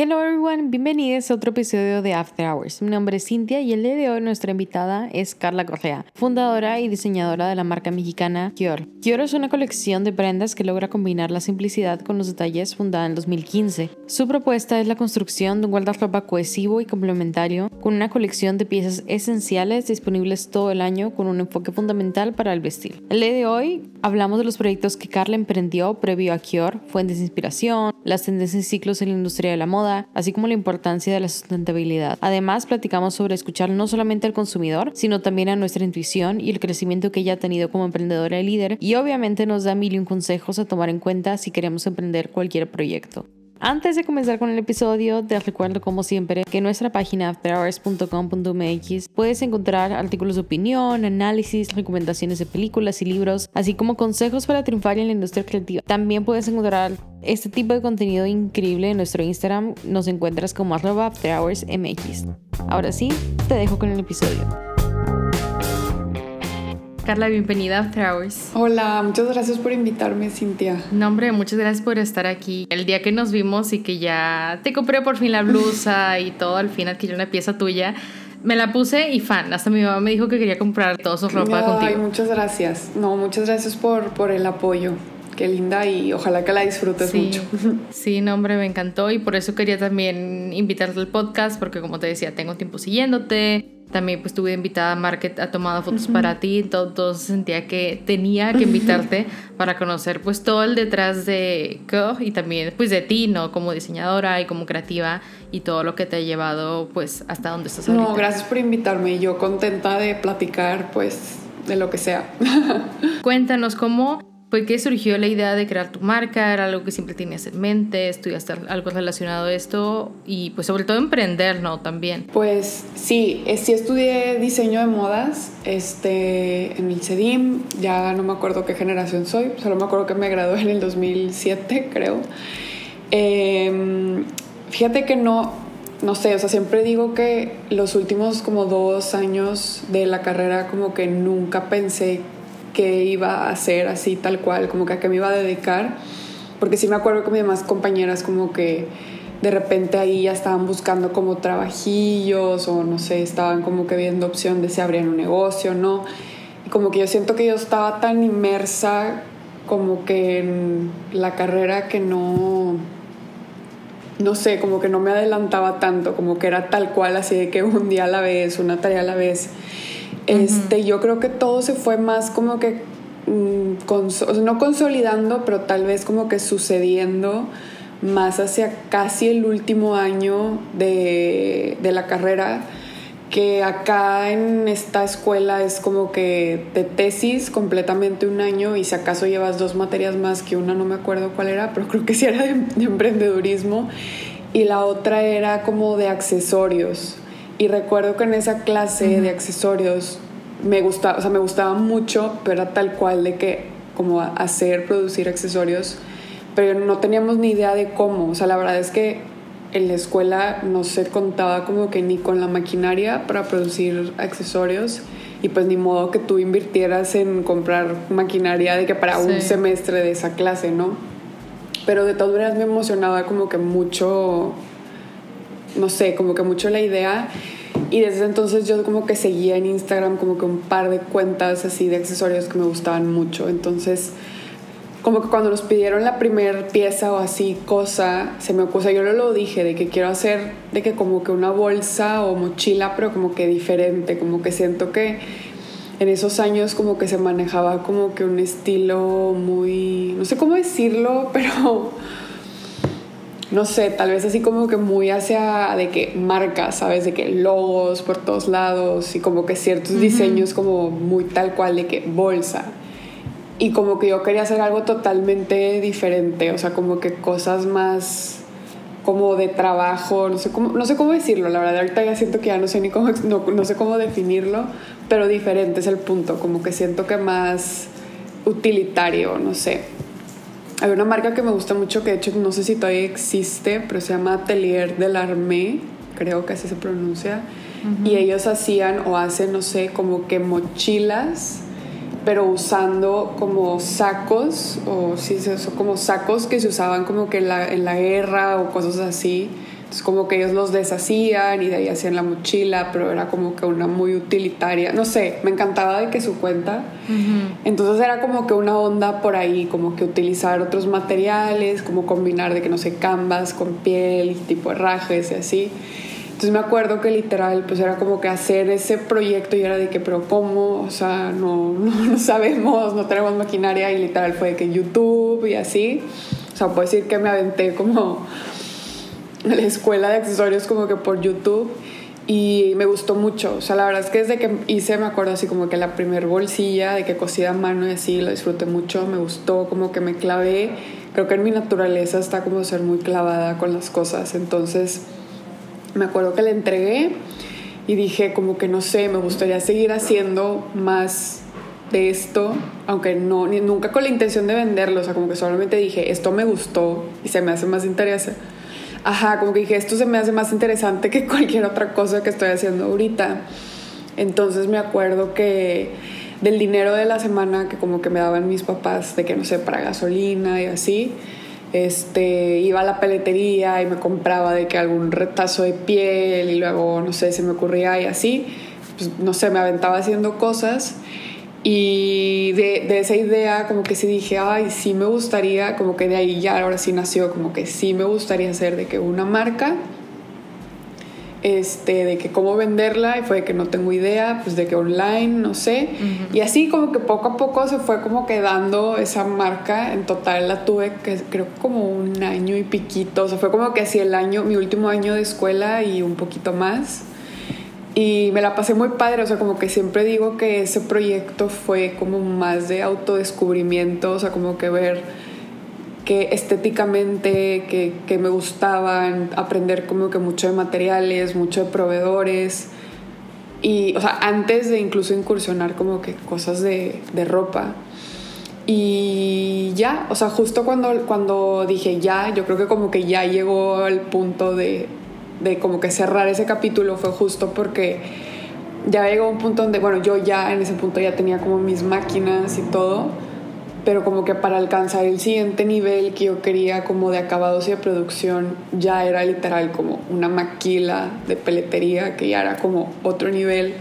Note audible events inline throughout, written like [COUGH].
Hello everyone, bienvenidos a otro episodio de After Hours. Mi nombre es Cintia y el día de hoy nuestra invitada es Carla Correa, fundadora y diseñadora de la marca mexicana Kior. Kior es una colección de prendas que logra combinar la simplicidad con los detalles fundada en 2015. Su propuesta es la construcción de un guardarropa cohesivo y complementario con una colección de piezas esenciales disponibles todo el año con un enfoque fundamental para el vestir. El día de hoy hablamos de los proyectos que Carla emprendió previo a Kior, fuentes de inspiración, las tendencias y ciclos en la industria de la moda, así como la importancia de la sustentabilidad. Además, platicamos sobre escuchar no solamente al consumidor, sino también a nuestra intuición y el crecimiento que ella ha tenido como emprendedora y líder, y obviamente nos da mil y un consejos a tomar en cuenta si queremos emprender cualquier proyecto. Antes de comenzar con el episodio, te recuerdo como siempre que en nuestra página afterhours.com.mx puedes encontrar artículos de opinión, análisis, recomendaciones de películas y libros, así como consejos para triunfar en la industria creativa. También puedes encontrar este tipo de contenido increíble en nuestro Instagram. Nos encuentras como afterhoursmx. Ahora sí, te dejo con el episodio. Carla, bienvenida a After Hours. Hola, muchas gracias por invitarme, Cintia. No, hombre, muchas gracias por estar aquí. El día que nos vimos y que ya te compré por fin la blusa y todo, al fin adquirí una pieza tuya. Me la puse y fan. Hasta mi mamá me dijo que quería comprar toda su ropa Ay, contigo. muchas gracias. No, muchas gracias por, por el apoyo qué linda y ojalá que la disfrutes mucho. [LAUGHS] Sí, no, hombre, me encantó y por eso quería también invitarte al podcast porque como te decía, tengo tiempo siguiéndote, también pues tuve invitada a Market, ha tomado fotos para ti, entonces sentía que tenía que invitarte [LAUGHS] para conocer pues todo el detrás de Co y también pues de ti, ¿no? Como diseñadora y como creativa y todo lo que te ha llevado pues hasta donde estás ahorita. No, gracias por invitarme, yo contenta de platicar pues de lo que sea. [LAUGHS] Cuéntanos cómo ¿Fue que surgió la idea de crear tu marca? ¿Era algo que siempre tenías en mente? ¿Estudiaste algo relacionado a esto? Y pues sobre todo emprender, ¿no? También. Pues sí, sí estudié diseño de modas este, en el CEDIM. Ya no me acuerdo qué generación soy. Solo me acuerdo que me gradué en el 2007, creo. Em, fíjate que no, no sé, o sea, siempre digo que los últimos como dos años de la carrera como que nunca pensé que iba a hacer así tal cual, como que a qué me iba a dedicar, porque sí me acuerdo que mis demás compañeras como que de repente ahí ya estaban buscando como trabajillos o no sé, estaban como que viendo opción de si abrían un negocio, ¿no? Y como que yo siento que yo estaba tan inmersa como que en la carrera que no, no sé, como que no me adelantaba tanto, como que era tal cual, así de que un día a la vez, una tarea a la vez. Este, Yo creo que todo se fue más como que, mm, no consolidando, pero tal vez como que sucediendo más hacia casi el último año de, de la carrera que acá en esta escuela es como que de tesis completamente un año y si acaso llevas dos materias más que una no me acuerdo cuál era, pero creo que sí era de, de emprendedurismo y la otra era como de accesorios. Y recuerdo que en esa clase de accesorios me gustaba, o sea, me gustaba mucho, pero era tal cual de que como hacer, producir accesorios, pero no teníamos ni idea de cómo. O sea, la verdad es que en la escuela no se contaba como que ni con la maquinaria para producir accesorios y pues ni modo que tú invirtieras en comprar maquinaria de que para un semestre de esa clase, ¿no? Pero de todas maneras me emocionaba como que mucho no sé, como que mucho la idea. Y desde entonces yo como que seguía en Instagram como que un par de cuentas así de accesorios que me gustaban mucho. Entonces, como que cuando nos pidieron la primera pieza o así cosa, se me ocurrió, yo lo dije, de que quiero hacer, de que como que una bolsa o mochila, pero como que diferente, como que siento que en esos años como que se manejaba como que un estilo muy, no sé cómo decirlo, [LAUGHS] pero no sé, tal vez así como que muy hacia de que marcas, ¿sabes? De que logos por todos lados y como que ciertos diseños como muy tal cual de que bolsa. Y como que yo quería hacer algo totalmente diferente, o sea, como que cosas más como de trabajo, no sé cómo, no sé cómo decirlo, la verdad ahorita ya siento que ya no sé ni cómo, no, no sé cómo definirlo, pero diferente es el punto, como que siento que más utilitario, no sé. Hay una marca que me gusta mucho, que de hecho no sé si todavía existe, pero se llama Atelier de la Armée, creo que así se pronuncia. Y ellos hacían o hacen, no sé, como que mochilas, pero usando como sacos, o sí, como sacos que se usaban como que en la, en la guerra o cosas así, Entonces como que ellos los deshacían y de ahí hacían la mochila, pero era como que una muy utilitaria. No sé, me encantaba de que su cuenta. Entonces era como que una onda por ahí, como que utilizar otros materiales, como combinar de que no sé, canvas con piel, tipo herrajes y así. Entonces me acuerdo que literal, pues era como que hacer ese proyecto y era de que, pero ¿cómo? O sea, no, [LAUGHS] no, no sabemos, no tenemos maquinaria y literal fue de que YouTube y así. O sea, puedo decir que me aventé como [LAUGHS] la escuela de accesorios como que por YouTube y me gustó mucho. O sea, la verdad es que desde que hice, me acuerdo así como que la primer bolsilla de que cosida a mano y así, lo disfruté mucho, me gustó, como que me clavé. Creo que en mi naturaleza está como ser muy clavada con las cosas. Entonces, me acuerdo que le entregué y dije como que no sé, me gustaría seguir haciendo más de esto, aunque no, ni, nunca con la intención de venderlo, o sea, como que solamente dije, esto me gustó y se me hace más interesante ajá, como que dije, esto se me hace más interesante que cualquier otra cosa que estoy haciendo ahorita. Entonces me acuerdo que del dinero de la semana que como que me daban mis papás, de que no sé, para gasolina y así, este, iba a la peletería y me compraba de que algún retazo de piel y luego, no sé, se me ocurría y así, pues no sé, me aventaba haciendo cosas y de, de, esa idea como que sí dije, ay, sí me gustaría, como que de ahí ya ahora sí nació, como que sí me gustaría hacer de que una marca, este, de que cómo venderla, y fue de que no tengo idea, pues de que online, no sé. Y así como que poco a poco se fue como quedando esa marca, en total la tuve que creo como un año y piquito, o sea, fue como que así el año, mi último año de escuela y un poquito más. Y me la pasé muy padre, o sea, como que siempre digo que ese proyecto fue como más de autodescubrimiento, o sea, como que ver que estéticamente, que, que me gustaban, aprender como que mucho de materiales, mucho de proveedores. Y, o sea, antes de incluso incursionar como que cosas de, de ropa. Y ya, o sea, justo cuando, cuando dije ya, yo creo que como que ya llegó al punto de, de como que cerrar ese capítulo fue justo porque ya llegó un punto donde, bueno, yo ya en ese punto ya tenía como mis máquinas y todo, pero como que para alcanzar el siguiente nivel que yo quería como de acabados y de producción, ya era literal como una maquila de peletería que ya era como otro nivel.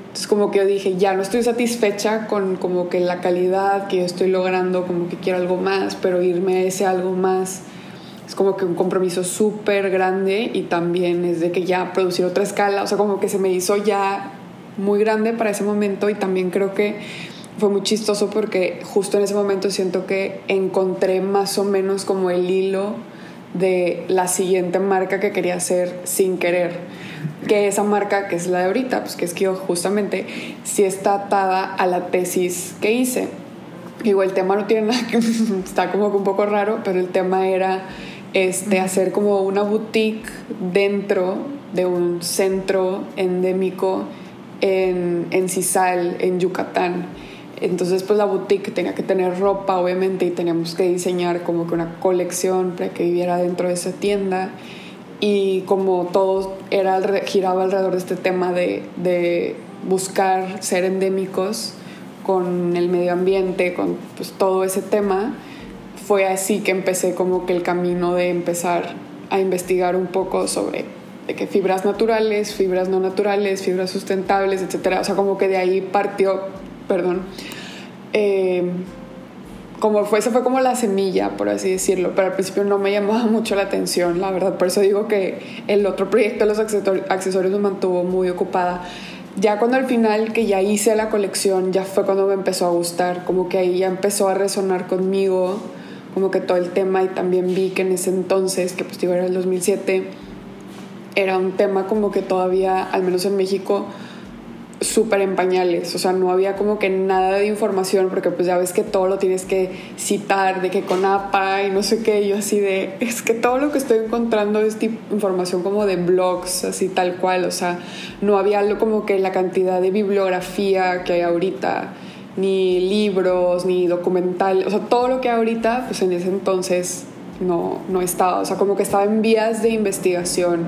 Entonces como que yo dije, ya no estoy satisfecha con como que la calidad que yo estoy logrando, como que quiero algo más, pero irme a ese algo más es como que un compromiso súper grande y también es de que ya producir otra escala, o sea, como que se me hizo ya muy grande para ese momento y también creo que fue muy chistoso porque justo en ese momento siento que encontré más o menos como el hilo de la siguiente marca que quería hacer sin querer. Que esa marca, que es la de ahorita, pues que es que yo justamente sí está atada a la tesis que hice. Igual el tema no tiene nada que... [LAUGHS] está como que un poco raro, pero el tema era este, hacer como una boutique dentro de un centro endémico en, en Cisal, en Yucatán. Entonces, pues la boutique tenía que tener ropa, obviamente, y teníamos que diseñar como que una colección para que viviera dentro de esa tienda. Y como todo era, giraba alrededor de este tema de, de buscar ser endémicos con el medio ambiente, con pues, todo ese tema, fue así que empecé como que el camino de empezar a investigar un poco sobre de fibras naturales, fibras no naturales, fibras sustentables, etcétera. O sea, como que de ahí partió, perdón, eh, como fue, esa fue como la semilla, por así decirlo, pero al principio no me llamaba [LAUGHS] mucho la atención, la verdad. Por eso digo que el otro proyecto de los accesorios me mantuvo muy ocupada. Ya cuando al final que ya hice la colección, ya fue cuando me empezó a gustar, como que ahí ya empezó a resonar conmigo como que todo el tema y también vi que en ese entonces, que pues digo era el 2007, era un tema como que todavía, al menos en México, súper en pañales, o sea, no había como que nada de información, porque pues ya ves que todo lo tienes que citar, de que con APA y no sé qué, yo así de, [LAUGHS] es que todo lo que estoy encontrando es tipo información como de blogs, así tal cual, o sea, no había algo como que la cantidad de bibliografía que hay ahorita, ni libros, ni documental, o sea, todo lo que ahorita, pues en ese entonces no, no estaba, o sea, como que estaba en vías de investigación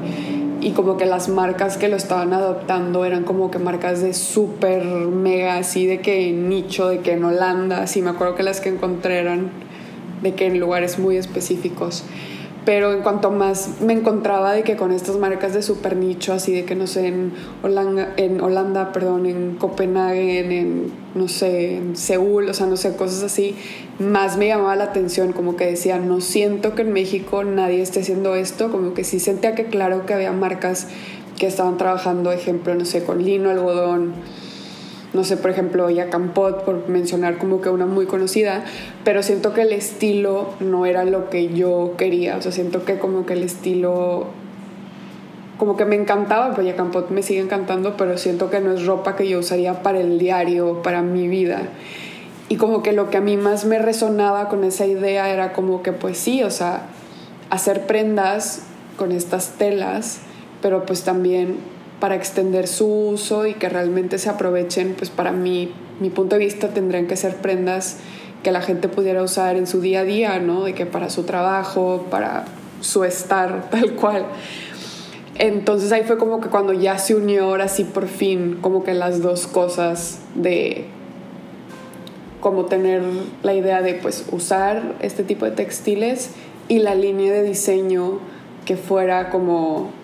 y como que las marcas que lo estaban adoptando eran como que marcas de súper mega, así de que nicho, de que en Holanda, así me acuerdo que las que encontré eran de que en lugares muy específicos. Pero en cuanto más me encontraba de que con estas marcas de super nicho, así de que no sé, en Holanda, en Holanda, perdón, en Copenhague, en, no sé, en Seúl, o sea, no sé, cosas así, más me llamaba la atención, como que decía, no siento que en México nadie esté haciendo esto, como que sí sentía que claro que había marcas que estaban trabajando, ejemplo, no sé, con lino, algodón, no sé, por ejemplo, Yacampot, por mencionar como que una muy conocida, pero siento que el estilo no era lo que yo quería, o sea, siento que como que el estilo, como que me encantaba, pues Yacampot me sigue encantando, pero siento que no es ropa que yo usaría para el diario, para mi vida. Y como que lo que a mí más me resonaba con esa idea era como que pues sí, o sea, hacer prendas con estas telas, pero pues también para extender su uso y que realmente se aprovechen, pues para mí, mi punto de vista tendrían que ser prendas que la gente pudiera usar en su día a día, ¿no? De que para su trabajo, para su estar [LAUGHS] tal cual. Entonces ahí fue como que cuando ya se unió ahora sí por fin como que las dos cosas de como tener la idea de pues usar este tipo de textiles y la línea de diseño que fuera como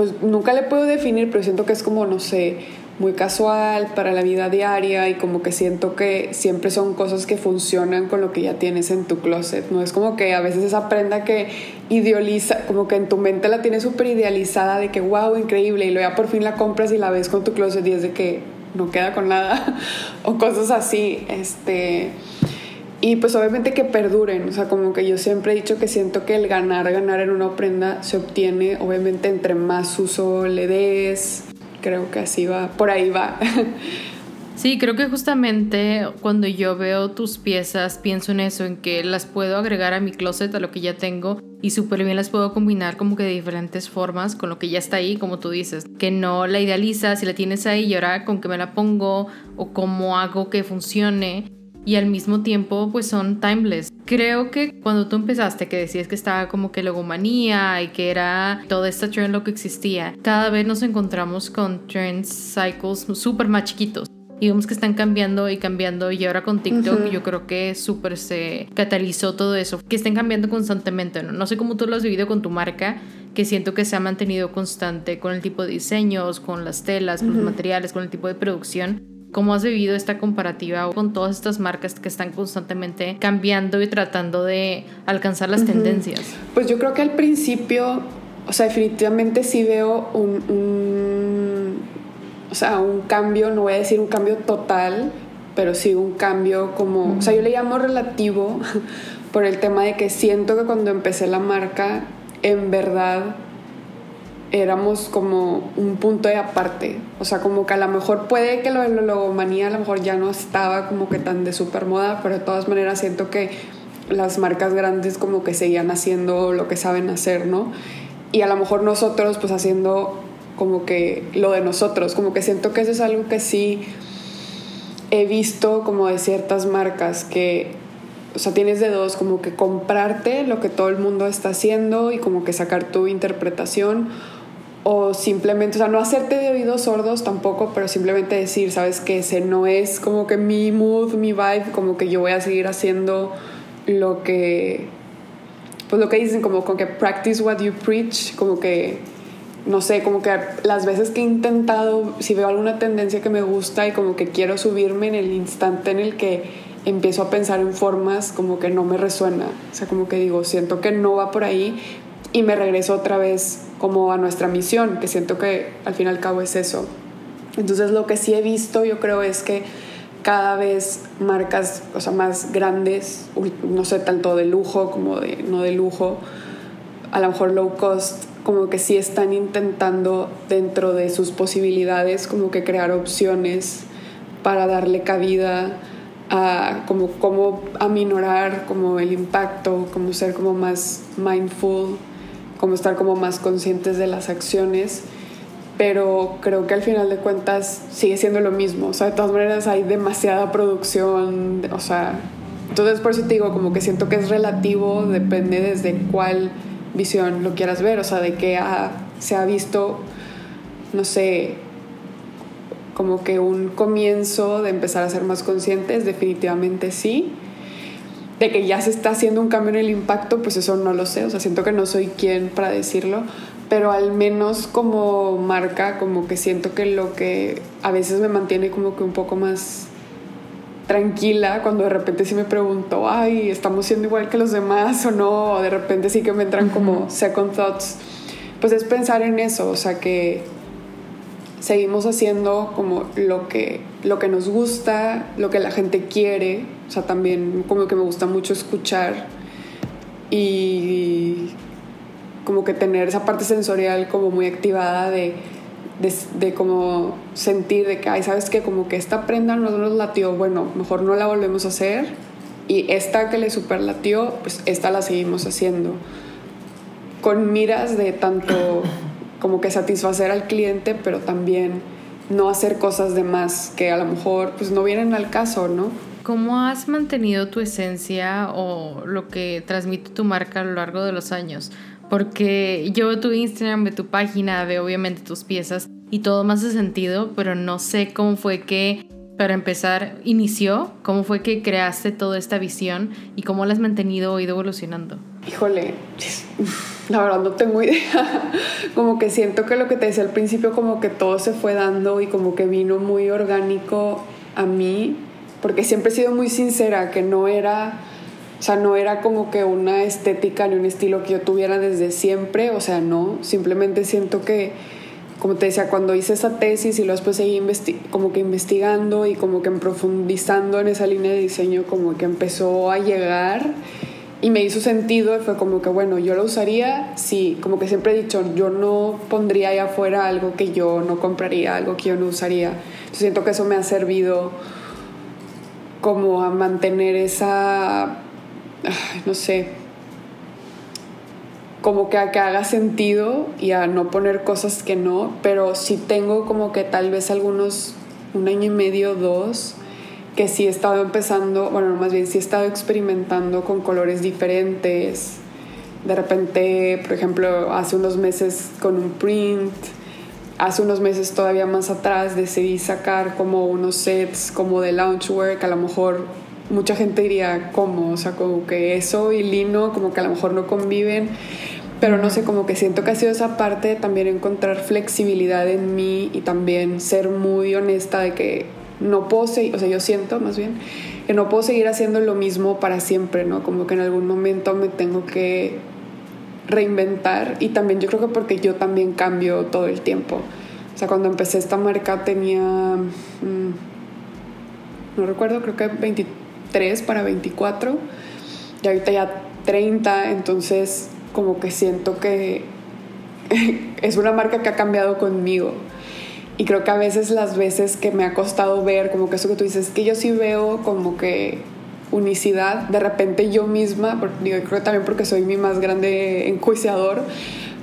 pues nunca le puedo definir, pero siento que es como, no sé, muy casual para la vida diaria y como que siento que siempre son cosas que funcionan con lo que ya tienes en tu closet, ¿no? Es como que a veces esa prenda que idealiza, como que en tu mente la tienes súper idealizada de que, wow, increíble, y luego ya por fin la compras y la ves con tu closet y es de que no queda con nada, [LAUGHS] o cosas así, este y pues obviamente que perduren, o sea, como que yo siempre he dicho que siento que el ganar, ganar en una prenda se obtiene obviamente entre más uso le des, creo que así va, por ahí va. [LAUGHS] Sí, creo que justamente cuando yo veo tus piezas pienso en eso, en que las puedo agregar a mi closet, a lo que ya tengo, y súper bien las puedo combinar como que de diferentes formas con lo que ya está ahí, como tú dices, que no la idealizas y la tienes ahí y ahora con qué me la pongo o cómo hago que funcione y al mismo tiempo pues son timeless. Creo que cuando tú empezaste que decías que estaba como que logomanía y que era toda esta trend lo que existía, cada vez nos encontramos con trend cycles súper más chiquitos. Y vemos que están cambiando y cambiando y ahora con TikTok yo creo que súper se catalizó todo eso, que estén cambiando constantemente, ¿no? No sé cómo tú lo has vivido con tu marca, que siento que se ha mantenido constante con el tipo de diseños, con las telas, con los materiales, con el tipo de producción, ¿Cómo has vivido esta comparativa con todas estas marcas que están constantemente cambiando y tratando de alcanzar las tendencias? Pues yo creo que al principio, o sea, definitivamente sí veo un, o sea, un cambio, no voy a decir un cambio total, pero sí un cambio como, o sea, yo le llamo relativo [LAUGHS] por el tema de que siento que cuando empecé la marca, en verdad éramos como un punto de aparte. O sea, como que a lo mejor puede que lo de la logomanía a lo mejor ya no estaba como que tan de super moda, pero de todas maneras siento que las marcas grandes como que seguían haciendo lo que saben hacer, ¿no? Y a lo mejor nosotros pues haciendo como que lo de nosotros, como que siento que eso es algo que sí he visto como de ciertas marcas que o sea, tienes de dos, como que comprarte lo que todo el mundo está haciendo y como que sacar tu interpretación o simplemente, o sea, no hacerte de oídos sordos tampoco, pero simplemente decir, sabes que ese no es como que mi mood, mi vibe, como que yo voy a seguir haciendo lo que, pues lo que dicen, como con que practice what you preach, como que, no sé, como que las veces que he intentado, si veo alguna tendencia que me gusta y como que quiero subirme en el instante en el que empiezo a pensar en formas, como que no me resuena, o sea, como que digo, siento que no va por ahí, y me regreso otra vez como a nuestra misión, que siento que al fin y al cabo es eso. Entonces lo que sí he visto yo creo es que cada vez marcas, o sea, más grandes, no sé, tanto de lujo como de no de lujo, a lo mejor low cost, como que sí están intentando dentro de sus posibilidades como que crear opciones para darle cabida a como, como aminorar como el impacto, como ser como más mindful como estar como más conscientes de las acciones, pero creo que al final de cuentas sigue siendo lo mismo, o sea, de todas maneras hay demasiada producción, o sea, entonces por eso te digo, como que siento que es relativo, depende desde cuál visión lo quieras ver, o sea, de que se ha visto, no sé, como que un comienzo de empezar a ser más conscientes, definitivamente sí, de que ya se está haciendo un cambio en el impacto, pues eso no lo sé, o sea, siento que no soy quien para decirlo, pero al menos como marca, como que siento que lo que a veces me mantiene como que un poco más tranquila cuando de repente sí me pregunto, ay, estamos siendo igual que los demás o no, o de repente sí que me entran como second thoughts, pues es pensar en eso, o sea que seguimos haciendo como lo que, lo que nos gusta, lo que la gente quiere, o sea, también como que me gusta mucho escuchar y como que tener esa parte sensorial como muy activada de, de, como sentir de que, ay, ¿sabes qué? Como que esta prenda no nos latió, bueno, mejor no la volvemos a hacer y esta que le super latió, pues esta la seguimos haciendo con miras de tanto como que satisfacer al cliente, pero también no hacer cosas de más que a lo mejor pues no vienen al caso, ¿no? ¿Cómo has mantenido tu esencia o lo que transmite tu marca a lo largo de los años? Porque yo veo tu Instagram, veo tu página, veo obviamente tus piezas y todo más de sentido, pero no sé cómo fue que, para empezar, inició, cómo fue que creaste toda esta visión y cómo la has mantenido o ido evolucionando. Híjole, la verdad no tengo [LAUGHS] idea. Como que siento que lo que te decía al principio, como que todo se fue dando y como que vino muy orgánico a mí, porque siempre he sido muy sincera, que no era, o sea, no era como que una estética ni un estilo que yo tuviera desde siempre, o sea, no, simplemente siento que, como te decía, cuando hice esa tesis y luego después seguí como que investigando y como que profundizando en esa línea de diseño, como que empezó a llegar y me hizo sentido y fue como que, bueno, yo lo usaría, sí, como que siempre he dicho, yo no pondría ahí afuera algo que yo no compraría, algo que yo no usaría. siento que eso me ha servido como a mantener esa, no sé, como que a que haga sentido y a no poner cosas que no, pero sí tengo como que tal vez algunos, un año y medio, dos, que sí he estado empezando, bueno, más bien sí he estado experimentando con colores diferentes. De repente, por ejemplo, hace unos meses con un print, hace unos meses todavía más atrás decidí sacar como unos sets como de loungewear que a lo mejor mucha gente diría cómo, o sea, como que eso y lino como que a lo mejor no conviven, pero no sé, como que siento que ha sido esa parte también encontrar flexibilidad en mí y también ser muy honesta de que no puedo o sea, yo siento más bien que no puedo seguir haciendo lo mismo para siempre, ¿no? Como que en algún momento me tengo que reinventar y también yo creo que porque yo también cambio todo el tiempo. O sea, cuando empecé esta marca tenía, mm, no recuerdo, creo que 23 para 24 y ahorita ya 30, entonces como que siento que [LAUGHS] es una marca que ha cambiado conmigo. Y creo que a veces las veces que me ha costado ver, como que eso que tú dices, que yo sí veo como que unicidad, de repente yo misma, digo, creo también porque soy mi más grande enjuiciador,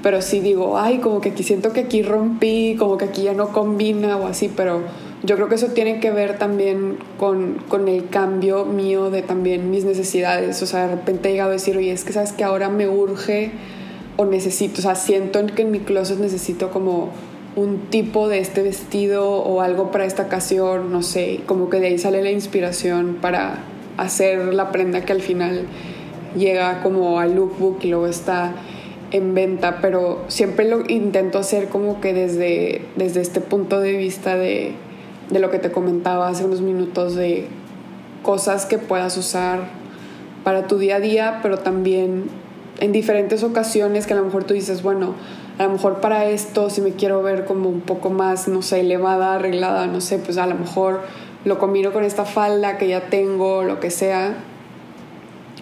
pero sí digo, ay, como que aquí siento que aquí rompí, como que aquí ya no combina o así, pero yo creo que eso tiene que ver también con, con el cambio mío de también mis necesidades, o sea, de repente he llegado a decir, oye, es que sabes que ahora me urge o necesito, o sea, siento que en mi closet necesito como un tipo de este vestido o algo para esta ocasión, no sé, como que de ahí sale la inspiración para hacer la prenda que al final llega como al lookbook y luego está en venta, pero siempre lo intento hacer como que desde, desde este punto de vista de, de lo que te comentaba hace unos minutos, de cosas que puedas usar para tu día a día, pero también en diferentes ocasiones que a lo mejor tú dices, bueno, a lo mejor para esto, si me quiero ver como un poco más, no sé, elevada, arreglada, no sé, pues a lo mejor lo combino con esta falda que ya tengo, lo que sea.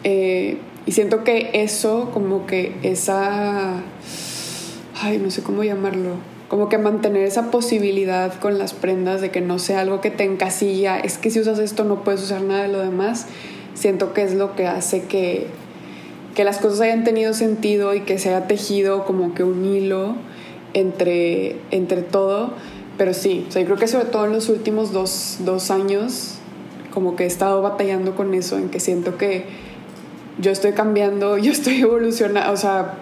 Eh, y siento que eso, como que esa, ay, no sé cómo llamarlo, como que mantener esa posibilidad con las prendas de que no sea algo que te encasilla, es que si usas esto no puedes usar nada de lo demás, siento que es lo que hace que que las cosas hayan tenido sentido y que se haya tejido como que un hilo entre, entre todo. Pero sí, o sea, yo creo que sobre todo en los últimos dos, dos años, como que he estado batallando con eso, en que siento que yo estoy cambiando, [LAUGHS] yo estoy evolucionando, o sea,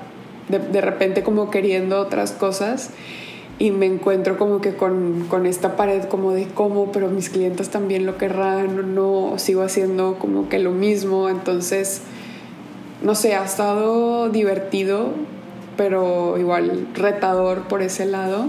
de, de repente como queriendo otras cosas. y me encuentro como que con, con, esta pared como de cómo, pero mis clientes también lo querrán, no, sigo haciendo como que lo mismo, entonces, no sé, ha estado divertido, pero igual retador por ese lado.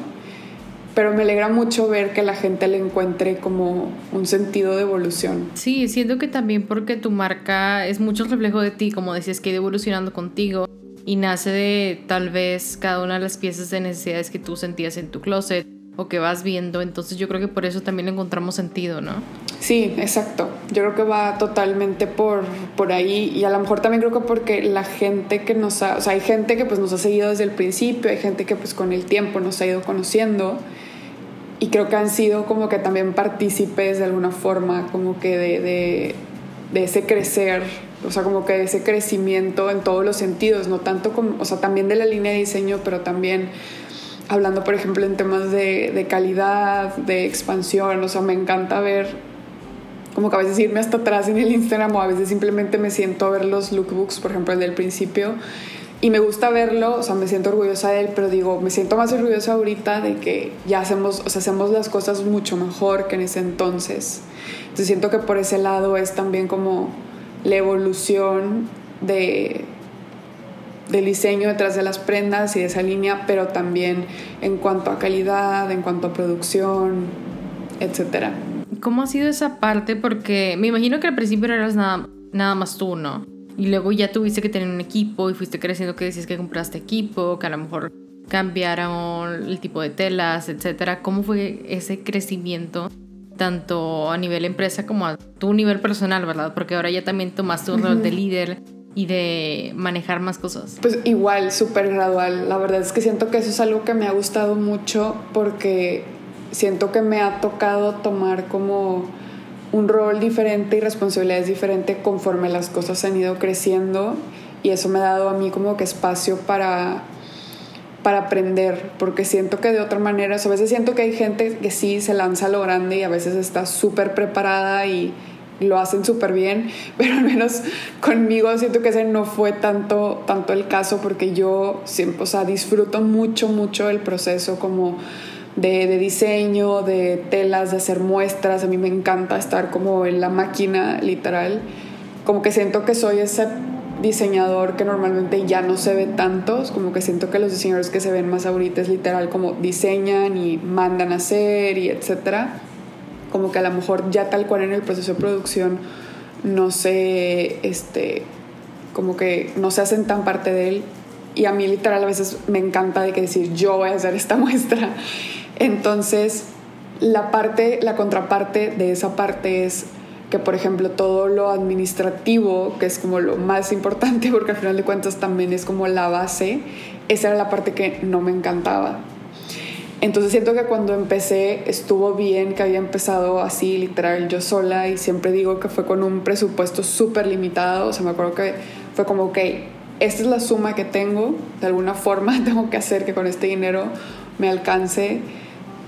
Pero me alegra mucho ver que la gente le encuentre como un sentido de evolución. Sí, siento que también porque tu marca es mucho reflejo de ti, como decías, que ha ido evolucionando contigo y nace de tal vez cada una de las piezas de necesidades que tú sentías en tu closet o que vas viendo, entonces yo creo que por eso también encontramos sentido, ¿no? Sí, exacto. Yo creo que va totalmente por, por ahí y a lo mejor también creo que porque la gente que nos ha, o sea, hay gente que pues nos ha seguido desde el principio, hay gente que pues con el tiempo nos ha ido conociendo y creo que han sido como que también partícipes de alguna forma, como que de, de, de ese crecer o sea, como que ese crecimiento en todos los sentidos, no tanto como, o sea, también de la línea de diseño, pero también hablando, por ejemplo, en temas de, de calidad, de expansión, o sea, me encanta ver como que a veces irme hasta atrás en el Instagram o a veces simplemente me siento a ver los lookbooks, por ejemplo, el del principio, y me gusta verlo, o sea, me siento orgullosa de él, pero digo, me siento más orgullosa ahorita de que ya hacemos, o sea, hacemos las cosas mucho mejor que en ese entonces. Entonces siento que por ese lado es también como la evolución de, del diseño detrás de las prendas y de esa línea, pero también en cuanto a calidad, en cuanto a producción, etc. ¿Cómo ha sido esa parte? Porque me imagino que al principio eras nada, nada más tú, ¿no? Y luego ya tuviste que tener un equipo y fuiste creciendo que decías que compraste equipo, que a lo mejor cambiaron el tipo de telas, etc. ¿Cómo fue ese crecimiento? tanto a nivel empresa como a tu nivel personal, ¿verdad? Porque ahora ya también tomaste un rol de líder y de manejar más cosas. Pues igual, súper gradual. La verdad es que siento que eso es algo que me ha gustado mucho porque siento que me ha tocado tomar como un rol diferente y responsabilidades diferentes conforme las cosas han ido creciendo y eso me ha dado a mí como que espacio para para aprender, porque siento que de otra manera, a veces siento que hay gente que sí se lanza a lo grande y a veces está súper preparada y lo hacen súper bien, [LAUGHS] pero al menos conmigo siento que ese no fue tanto, tanto el caso porque yo siempre, o sea, disfruto mucho, mucho el proceso como de, de, diseño, de telas, de hacer muestras, a mí me encanta estar como en la máquina literal, como que siento que soy ese diseñador que normalmente ya no se ve tantos, como que siento que los diseñadores que se ven más ahorita es literal como diseñan y mandan a hacer y etcétera, como que a lo mejor ya tal cual en el proceso de producción no se, este, como que no se hacen tan parte de él. Y a mí literal a veces me encanta de que decir yo voy a hacer esta [LAUGHS] muestra, entonces la parte, la contraparte de esa parte es que por ejemplo todo lo administrativo, que es como lo más importante [LAUGHS] porque al final de cuentas también es como la base, esa era la parte que no me encantaba. Entonces siento que cuando empecé estuvo bien que había empezado así literal yo sola y siempre digo que fue con un presupuesto súper limitado, o sea me acuerdo que fue como, ok, esta es la suma que tengo, de alguna forma [LAUGHS] tengo que hacer que con este dinero me alcance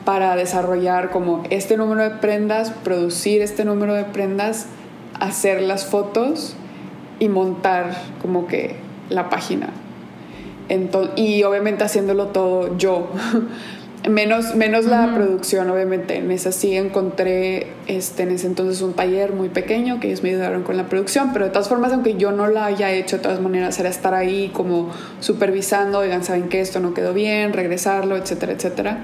para desarrollar como este número de prendas, producir este número de prendas, hacer las fotos y montar como que la página. y obviamente haciéndolo todo yo. [LAUGHS] menos menos la producción, obviamente. En esa sí encontré este, en ese entonces un taller muy pequeño que ellos me ayudaron con la producción, pero de todas formas, aunque yo no la haya hecho, de todas maneras era estar ahí como supervisando, digan, saben que esto no quedó bien, regresarlo, etcétera, etcétera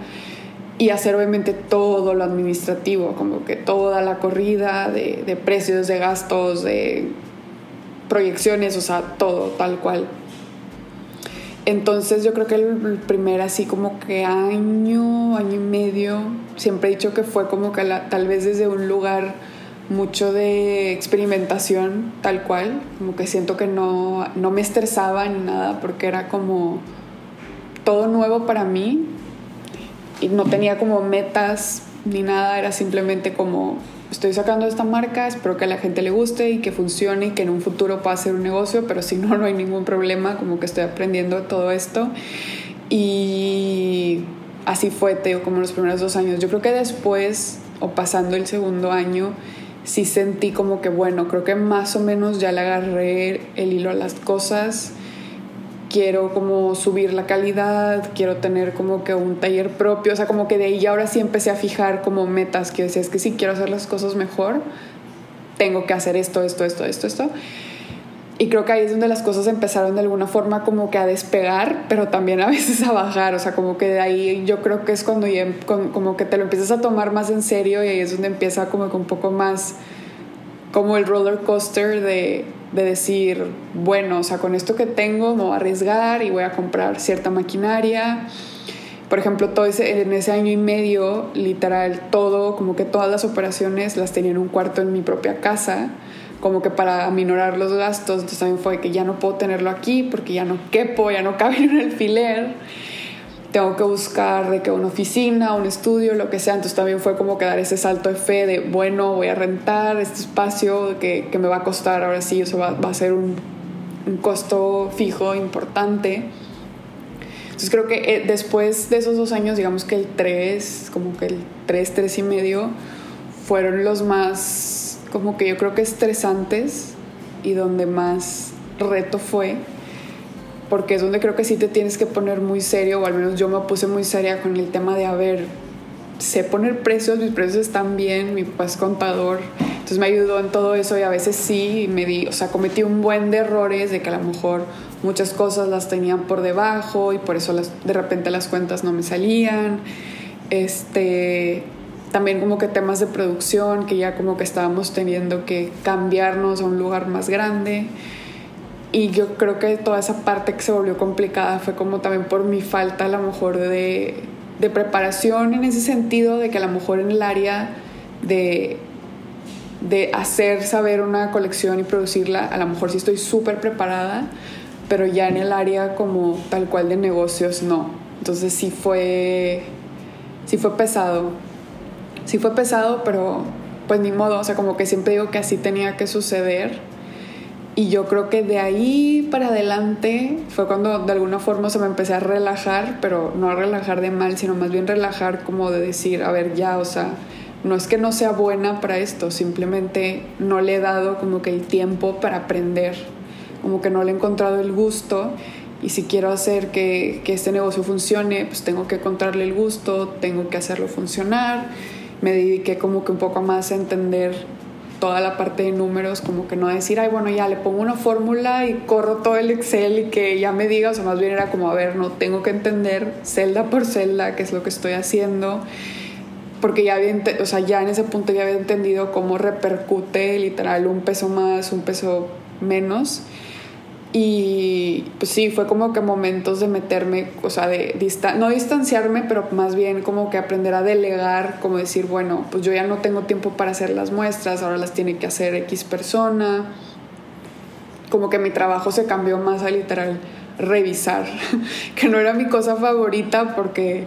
y hacer obviamente todo lo administrativo, como que toda la corrida de, precios, de gastos, de proyecciones, o sea, todo tal cual. Entonces yo creo que el primer así como que año, año y medio, siempre he dicho que fue como que tal vez desde un lugar mucho de experimentación tal cual, como que siento que no, no me estresaba ni nada porque era como todo nuevo para mí, y no tenía como metas ni nada, era simplemente como estoy sacando esta marca, espero que a la gente le guste y que funcione y que en un futuro pueda ser un negocio, pero si no, no hay ningún problema, como que estoy aprendiendo todo esto. Y así fue, Teo, como los primeros dos años. Yo creo que después, o pasando el segundo año, sí sentí como que, bueno, creo que más o menos ya le agarré el hilo a las cosas quiero como subir la calidad, quiero tener como que un taller propio, o sea, como que de ahí ahora sí empecé a fijar como metas que decía, es que si quiero hacer las cosas mejor, tengo que hacer esto, esto, esto, esto, esto. Y creo que ahí es donde las cosas empezaron de alguna forma como que a despegar, pero también a [LAUGHS] veces a bajar. O sea, como que de ahí yo creo que es cuando ya, como que te lo empiezas a tomar más en serio y ahí es donde empieza como que un poco más como el roller coaster de, de decir, bueno, o sea, con esto que tengo me voy a arriesgar y voy a comprar cierta maquinaria. Por ejemplo, todo ese, en ese año y medio, literal, todo, como que todas las operaciones las tenía en un cuarto en mi propia casa como que para aminorar los gastos, entonces también fue que ya no puedo tenerlo aquí porque ya no quepo, ya no [LAUGHS] cabe en un alfiler, tengo que buscar de que una oficina, un estudio, lo que sea, entonces también fue como que dar ese salto de fe de, bueno, voy a rentar este espacio que, que me va a costar, ahora sí, eso va, va a ser un, un, costo fijo importante. Entonces creo que eh, después de esos dos años, digamos que el 3, como que el 3, 3 y medio, fueron los más como que yo creo que estresantes y donde más reto fue, porque es donde creo que sí te tienes que poner muy serio, o al menos yo me puse muy seria con el tema de, a ver, sé poner precios, mis precios están bien, mi papá es contador, entonces me ayudó en todo eso y a veces sí, me di, o sea, cometí un buen de errores de que a lo mejor muchas cosas las tenían por debajo y por eso de repente las cuentas no me salían. Este, también como que temas de producción, que ya como que estábamos teniendo que cambiarnos a un lugar más grande. Y yo creo que toda esa parte que se volvió complicada fue como también por mi falta a lo mejor de, de preparación en ese sentido, de que a lo mejor en el área de, de hacer saber una colección y producirla, a lo mejor sí estoy súper preparada, pero ya en el área como tal cual de negocios no. Entonces sí fue, sí fue pesado sí fue pesado, pero pues ni modo, o sea, como que siempre digo que así tenía que suceder. Y yo creo que de ahí para adelante fue cuando de alguna forma se me empecé a relajar, pero no a relajar de mal, sino más bien relajar como de decir, a ver, ya, o sea, no es que no sea buena para esto, simplemente no le he dado como que el tiempo para aprender, como que no le he encontrado el gusto. Y si quiero hacer que, que este negocio funcione, pues tengo que encontrarle el gusto, tengo que hacerlo funcionar. Me dediqué como que un poco más a entender toda la parte de números, como que no decir, ay, bueno, ya le pongo una fórmula y corro todo el Excel y que ya me diga, o sea, más bien era como, a ver, no tengo que entender celda por celda qué es lo que estoy haciendo, porque ya había, o sea, ya en ese punto ya había entendido cómo repercute literal un peso más, un peso menos. Y pues sí, fue como que momentos de meterme, o sea, de no distanciarme, pero más bien como que aprender a delegar, como decir, bueno, pues yo ya no tengo tiempo para hacer las muestras, ahora las tiene que hacer X persona. Como que mi trabajo se cambió más a literal revisar, [LAUGHS] que no era mi cosa favorita porque,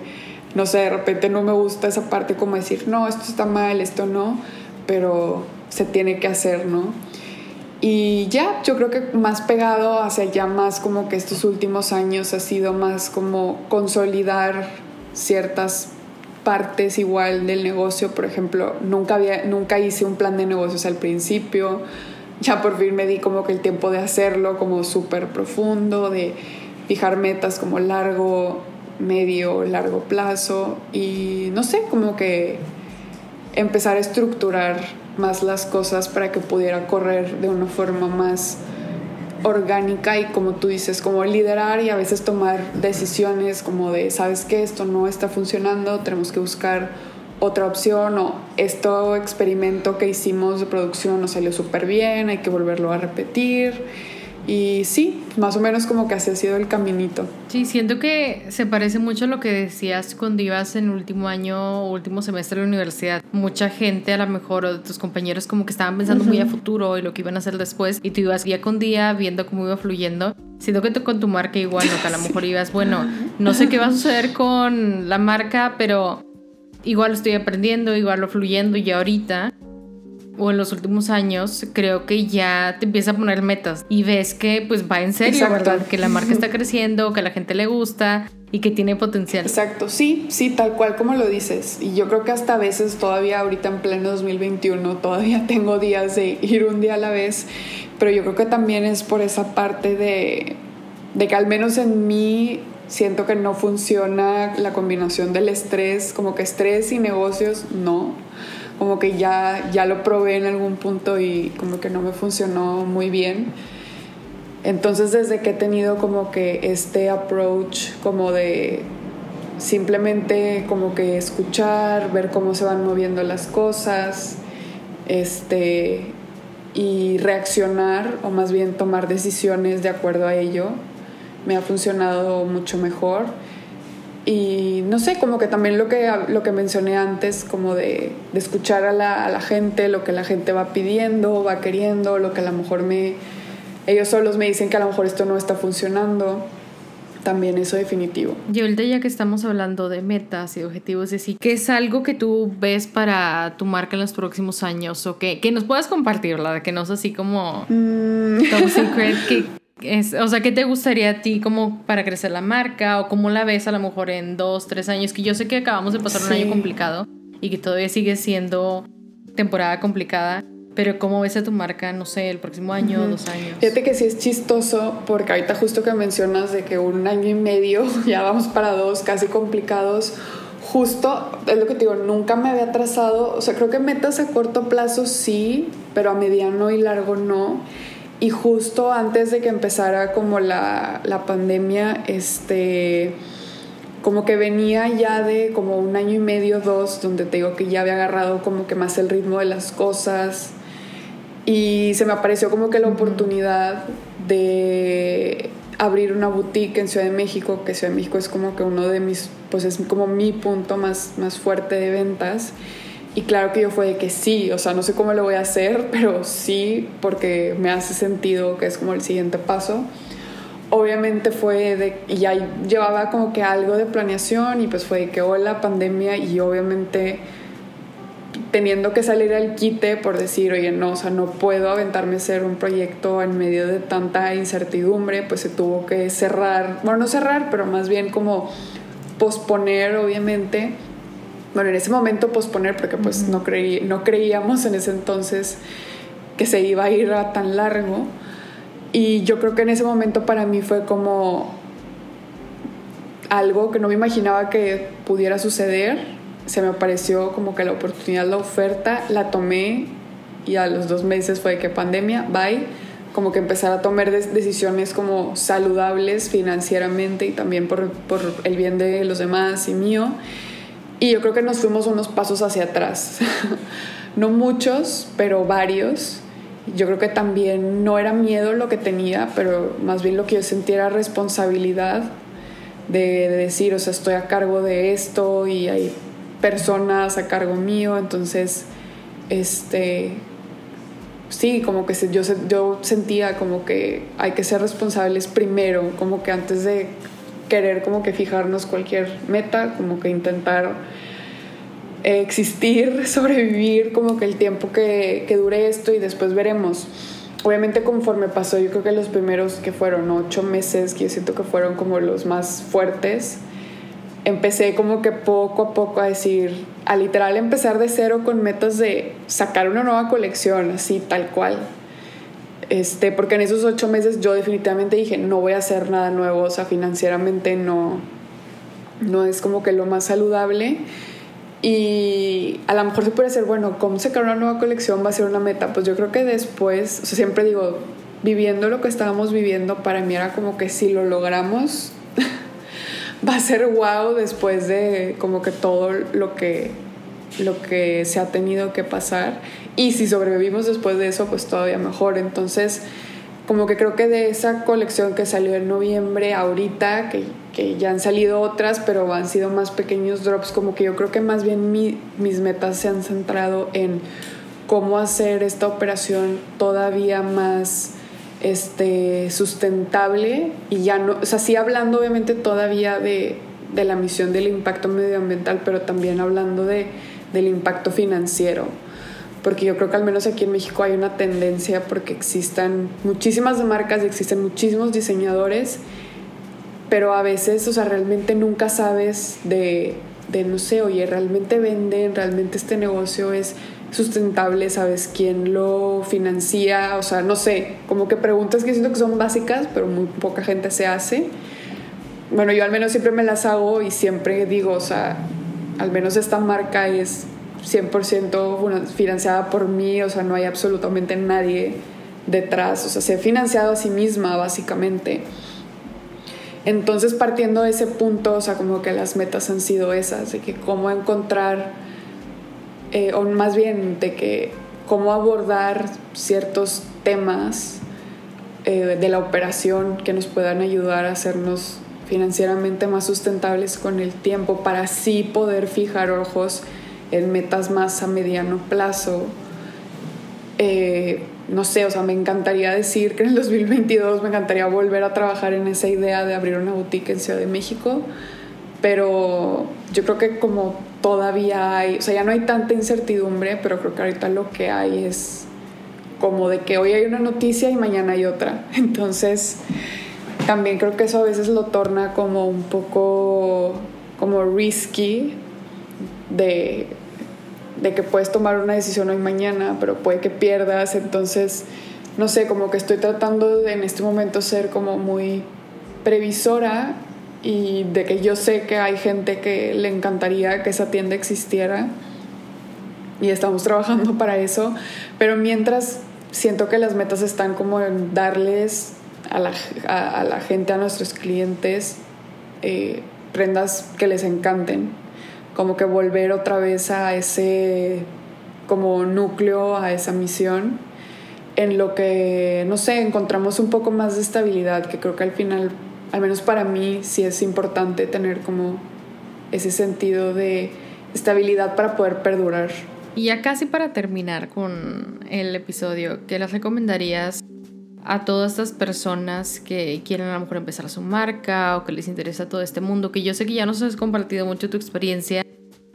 no sé, de repente no me gusta esa parte como decir, no, esto está mal, esto no, pero se tiene que hacer, ¿no? Y ya, yo creo que más pegado hacia allá, más como que estos últimos años ha sido más como consolidar ciertas partes igual del negocio. Por ejemplo, nunca, había, nunca hice un plan de negocios al principio. Ya por fin me di como que el tiempo de hacerlo como súper profundo, de fijar metas como largo, medio, largo plazo. Y no sé, como que empezar a estructurar más las cosas para que pudiera correr de una forma más orgánica y como tú dices, como liderar y a veces tomar decisiones como de, sabes que esto no está funcionando, tenemos que buscar otra opción o esto experimento que hicimos de producción nos salió súper bien, hay que volverlo a repetir y sí, más o menos como que así ha sido el caminito. Sí, siento que se parece mucho a lo que decías cuando ibas en último año o último semestre de la universidad. Mucha gente a lo mejor o de tus compañeros como que estaban pensando muy a futuro y lo que iban a hacer después y tú ibas día con día viendo cómo iba fluyendo. Siento que tú con tu marca igual, ¿no? que a lo [LAUGHS] mejor ibas, bueno, no sé qué va a [LAUGHS] suceder con la marca, pero igual lo estoy aprendiendo, igual lo fluyendo y ahorita o en los últimos años, creo que ya te empieza a poner metas y ves que pues va en serio, ¿verdad? Que la marca está creciendo, que a la gente le gusta y que tiene potencial. Exacto, sí, sí, tal cual como lo dices. Y yo creo que hasta a veces todavía ahorita en pleno 2021 todavía [LAUGHS] tengo días de ir un día a la vez, pero yo creo que también es por esa parte de de que al menos en mí siento que no funciona la combinación del estrés, como que estrés y negocios, no. Como que ya, ya lo probé en algún punto y como que no me funcionó muy bien. Entonces desde que he tenido como que este approach como de simplemente como que escuchar, ver cómo se van moviendo las cosas, este y reaccionar o más bien tomar decisiones de acuerdo a ello, me ha funcionado mucho mejor. Y no sé, como que también lo que, lo que mencioné antes, como de, de escuchar a la, a la, gente, lo que la gente va pidiendo, va queriendo, lo que a lo mejor me... Ellos solos me dicen que a lo mejor esto no está funcionando. También eso definitivo. Y ahorita ya que estamos hablando de metas y objetivos, es decir, ¿qué es algo que tú ves para tu marca en los próximos años? O que, que nos puedas compartir, ¿verdad? Que no es así como mm. top secret, que, [LAUGHS] o sea, ¿qué te gustaría a ti como para crecer la marca o cómo la ves a lo mejor en dos, tres años? Que yo sé que acabamos de pasar un año complicado y que todavía sigue siendo temporada complicada, pero ¿cómo ves a tu marca, no sé, el próximo año, o dos años? Fíjate que sí es chistoso porque ahorita justo que mencionas de que un año y medio, [LAUGHS] ya vamos para dos, casi complicados, justo, es lo que te digo, nunca me había trazado, o sea, creo que metas a corto plazo sí, pero a mediano y largo no. Y justo antes de que empezara como la, la pandemia, este como que venía ya de como un año y medio, dos, donde te digo que ya había agarrado como que más el ritmo de las cosas y se me apareció como que la oportunidad de abrir una boutique en Ciudad de México, que Ciudad de México es como que uno de mis, pues es como mi punto más, más fuerte de ventas. Y claro que yo fue de que sí, o sea, no sé cómo lo voy a hacer, pero sí, porque me hace sentido que es como el siguiente paso. Obviamente fue de, y ya llevaba como que algo de planeación y pues fue de que hola pandemia y obviamente teniendo que salir al quite por decir, oye, no, o sea, no puedo aventarme a hacer un proyecto en medio de tanta incertidumbre, pues se tuvo que cerrar, bueno, no cerrar, pero más bien como posponer, obviamente, bueno, en ese momento posponer porque pues no, creí, no creíamos en ese entonces que se iba a ir a tan largo. Y yo creo que en ese momento para mí fue como algo que no me imaginaba que pudiera suceder. Se me apareció como que la oportunidad, la oferta, la tomé y a los dos meses fue que pandemia, bye, como que empezar a tomar decisiones como saludables financieramente y también por, por el bien de los demás y mío. Y yo creo que nos fuimos unos pasos hacia atrás. [LAUGHS] no muchos, pero varios. Yo creo que también no era miedo lo que tenía, pero más bien lo que yo sentía era responsabilidad de, decir, o sea, estoy a cargo de esto y hay personas a cargo mío, entonces, este, sí, como que yo, yo sentía como que hay que ser responsables primero, como que antes de querer como que fijarnos cualquier meta, como que intentar existir, [LAUGHS] sobrevivir como que el tiempo que, que dure esto y después veremos. Obviamente conforme pasó, yo creo que los primeros que fueron ocho meses, que yo siento que fueron como los más fuertes, empecé como que poco a poco a decir, a literal empezar de cero con metas de sacar una nueva colección, así tal cual. Este, porque en esos ocho meses yo definitivamente dije, no voy a hacer nada nuevo, o sea, financieramente no, no es como que lo más saludable. Y a lo mejor se puede ser, bueno, ¿cómo sacar una nueva colección va a ser una meta? Pues yo creo que después, o sea, siempre digo, viviendo lo que estábamos viviendo, para mí era como que si lo logramos, [LAUGHS] va a ser wow después de como que todo lo que, lo que se ha tenido que pasar. Y si sobrevivimos después de eso, pues todavía mejor. Entonces, como que creo que de esa colección que salió en noviembre, ahorita, que, que ya han salido otras, pero han sido más pequeños drops, como que yo creo que más bien mis metas se han centrado en cómo hacer esta operación todavía más este, sustentable y ya no, o sea, sí hablando obviamente todavía de, de la misión del impacto medioambiental, pero también hablando de, del impacto financiero porque yo creo que al menos aquí en México hay una tendencia porque existan muchísimas marcas y existen muchísimos diseñadores, pero a veces, o sea, realmente nunca sabes de, de no sé, oye, realmente venden, realmente este negocio es sustentable, sabes quién lo financia, o sea, no sé, como que preguntas que siento que son básicas, pero muy poca gente se hace. Bueno, yo al menos siempre me las hago y siempre digo, o sea, al menos esta marca es 100% financiada por mí, o sea, no hay absolutamente nadie detrás, o sea, se ha financiado a sí misma básicamente. Entonces, partiendo de ese punto, o sea, como que las metas han sido esas, de que cómo encontrar, eh, o más bien de que cómo abordar ciertos temas eh, de la operación que nos puedan ayudar a hacernos financieramente más sustentables con el tiempo para así poder fijar ojos en metas más a mediano plazo. Eh, no sé, o sea, me encantaría decir que en el 2022 me encantaría volver a trabajar en esa idea de abrir una boutique en Ciudad de México, pero yo creo que como todavía hay, o sea, ya no hay tanta incertidumbre, pero creo que ahorita lo que hay es como de que hoy hay una noticia y mañana hay otra. [LAUGHS] Entonces, también creo que eso a veces lo torna como un poco como risky de de que puedes tomar una decisión hoy mañana, pero puede que pierdas, entonces, no sé, como que estoy tratando en este momento ser como muy previsora y de que yo sé que hay gente que le encantaría que esa tienda existiera y estamos trabajando [LAUGHS] para eso, pero mientras siento que las metas están como en darles a la, a, la gente, a nuestros clientes, eh, prendas que les encanten como que volver otra vez a ese como núcleo, a esa misión, en lo que, no sé, encontramos un poco más de estabilidad, que creo que al final, al menos para mí, sí es importante tener como ese sentido de estabilidad para poder perdurar. Y ya casi para terminar con el episodio, ¿qué les recomendarías a todas estas personas que quieren a lo mejor empezar su marca o que les interesa todo este mundo, que yo sé que ya nos has compartido mucho tu experiencia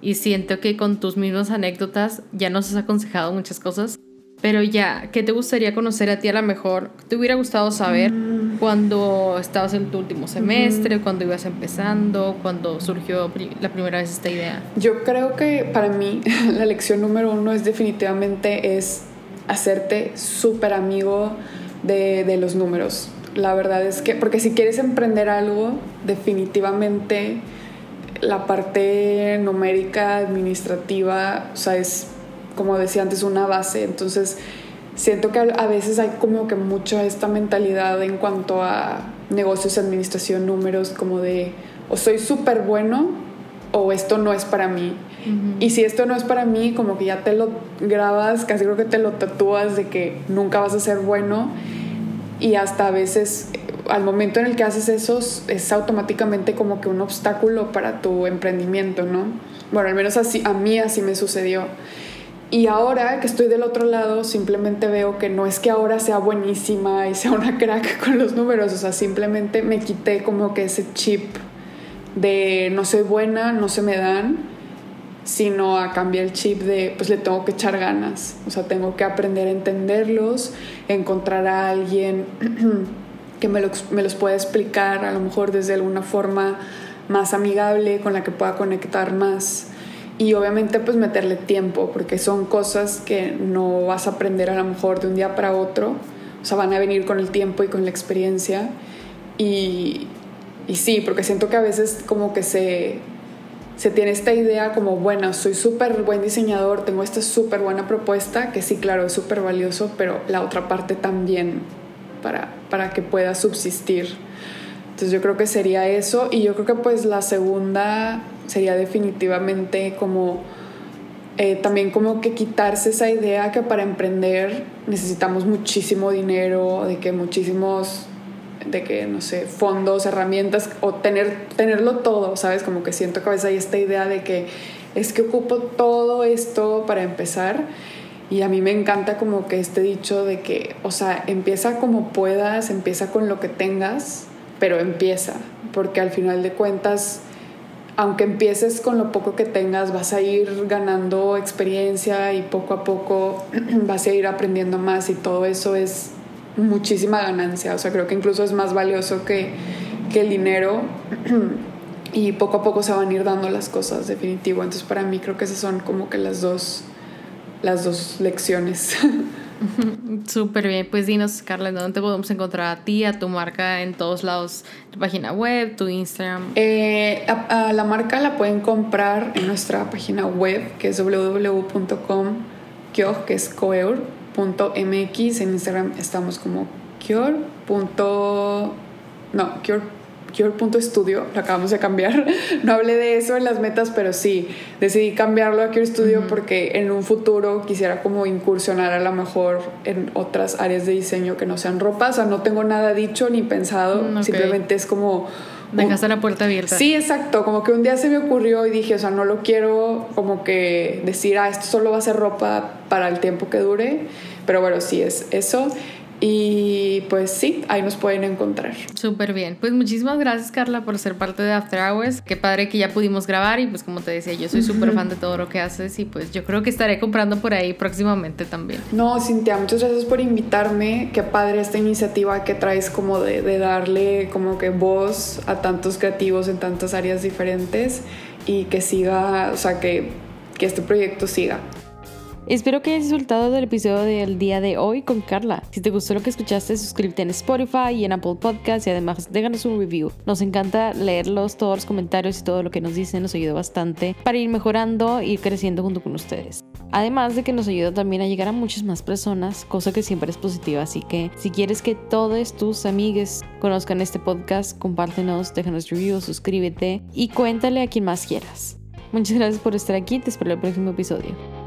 y siento que con tus mismas anécdotas ya nos has aconsejado muchas cosas, pero ya, ¿qué te gustaría conocer a ti a lo mejor? ¿Te hubiera gustado saber mm. cuando estabas en tu último semestre, mm. cuando ibas empezando, cuando surgió la primera vez esta idea? Yo creo que para mí [LAUGHS] la lección número uno es definitivamente es hacerte súper amigo de, los números. La verdad es que, porque si quieres emprender algo, definitivamente la parte numérica, administrativa, o sea, es, como decía antes, una base. Entonces, siento que a veces hay como que mucha esta mentalidad en cuanto a negocios, administración, números, como de o soy súper bueno o esto no es para mí. Y si esto no es para mí, como que ya te lo grabas, casi creo que te lo tatúas de que nunca vas a ser bueno y hasta a veces al momento en el que haces eso es automáticamente como que un obstáculo para tu emprendimiento, ¿no? Bueno, al menos así, a mí así me sucedió. Y ahora que estoy del otro lado, simplemente veo que no es que ahora sea buenísima y sea una crack [LAUGHS] con los números, o sea, simplemente me quité como que ese chip de no soy buena, no se me dan, sino a cambiar el chip de pues le tengo que echar ganas, o sea, tengo que aprender a entenderlos, encontrar a alguien [CLEARS THROAT] que me, los pueda explicar a lo mejor desde alguna forma más amigable, con la que pueda conectar más. Y obviamente pues meterle tiempo porque son cosas que no vas a aprender a lo mejor de un día para otro, o sea, van a venir con el tiempo y con la experiencia. Y, y sí, porque siento que a veces como que se, se tiene esta idea como, bueno, soy súper buen diseñador, tengo esta súper buena propuesta, que sí, claro, es súper valioso, pero la otra parte también para, para que pueda subsistir. Entonces yo creo que sería eso y yo creo que pues la segunda sería definitivamente como eh, también como que quitarse esa idea que para emprender necesitamos muchísimo dinero, de que muchísimos de que, no sé, fondos, herramientas o tener, tenerlo todo, ¿sabes? Como que siento que a esta idea de que es que ocupo todo esto para empezar. Y a mí me encanta como que este dicho de que, o sea, empieza como puedas, empieza con lo que tengas, pero empieza, porque al final de cuentas, aunque empieces con lo poco que tengas, vas a ir ganando experiencia y poco a poco [CLEARS THROAT] vas a ir aprendiendo más y todo eso es muchísima ganancia. O sea, creo que incluso es más valioso que, que el dinero. [CLEARS THROAT] y poco a poco se van a ir dando las cosas, definitivo. Entonces, para mí creo que esas son como que las dos las dos lecciones. [LAUGHS] Súper bien, pues dinos Carla, ¿dónde te podemos encontrar a ti, a tu marca en todos lados? Tu página web, tu Instagram. Eh, a, la marca la pueden comprar en nuestra página web que es www.com que es coeur.mx. En Instagram estamos como cure. No, cure Cure.studio, lo acabamos de cambiar. [LAUGHS] No hablé de eso en las metas, pero sí, decidí cambiarlo a Cure Studio porque en un futuro quisiera como incursionar a lo mejor en otras áreas de diseño que no sean ropa. O sea, no tengo nada dicho ni pensado, mm, simplemente es como... Dejaste la puerta abierta. Sí, exacto. Como que un día se me ocurrió y dije, o sea, no lo quiero como que decir, ah, esto solo va a ser ropa para el tiempo que dure. Pero bueno, sí, es eso. Y pues sí, ahí nos pueden encontrar. Súper bien. Pues muchísimas gracias Carla por ser parte de After Hours. Qué padre que ya pudimos grabar y pues como te decía, yo soy súper fan de todo lo que haces y pues yo creo que estaré comprando por ahí próximamente también. No, Cintia, muchas gracias por invitarme. Qué padre esta iniciativa que traes como de, de darle como que voz a tantos creativos en tantas áreas diferentes y que siga, o sea, que, que este proyecto siga. Espero que hayas disfrutado del episodio del día de hoy con Carla. Si te gustó lo que escuchaste, suscríbete en Spotify y en Apple Podcasts y además déjanos un review. Nos encanta leerlos, todos los comentarios y todo lo que nos dicen nos ayuda bastante para ir mejorando y creciendo junto con ustedes. Además de que nos ayuda también a llegar a muchas más personas, cosa que siempre es positiva. Así que si quieres que todos tus amigues conozcan este podcast, compártenos, déjanos review, suscríbete y cuéntale a quien más quieras. Muchas gracias por estar aquí, te espero el próximo episodio.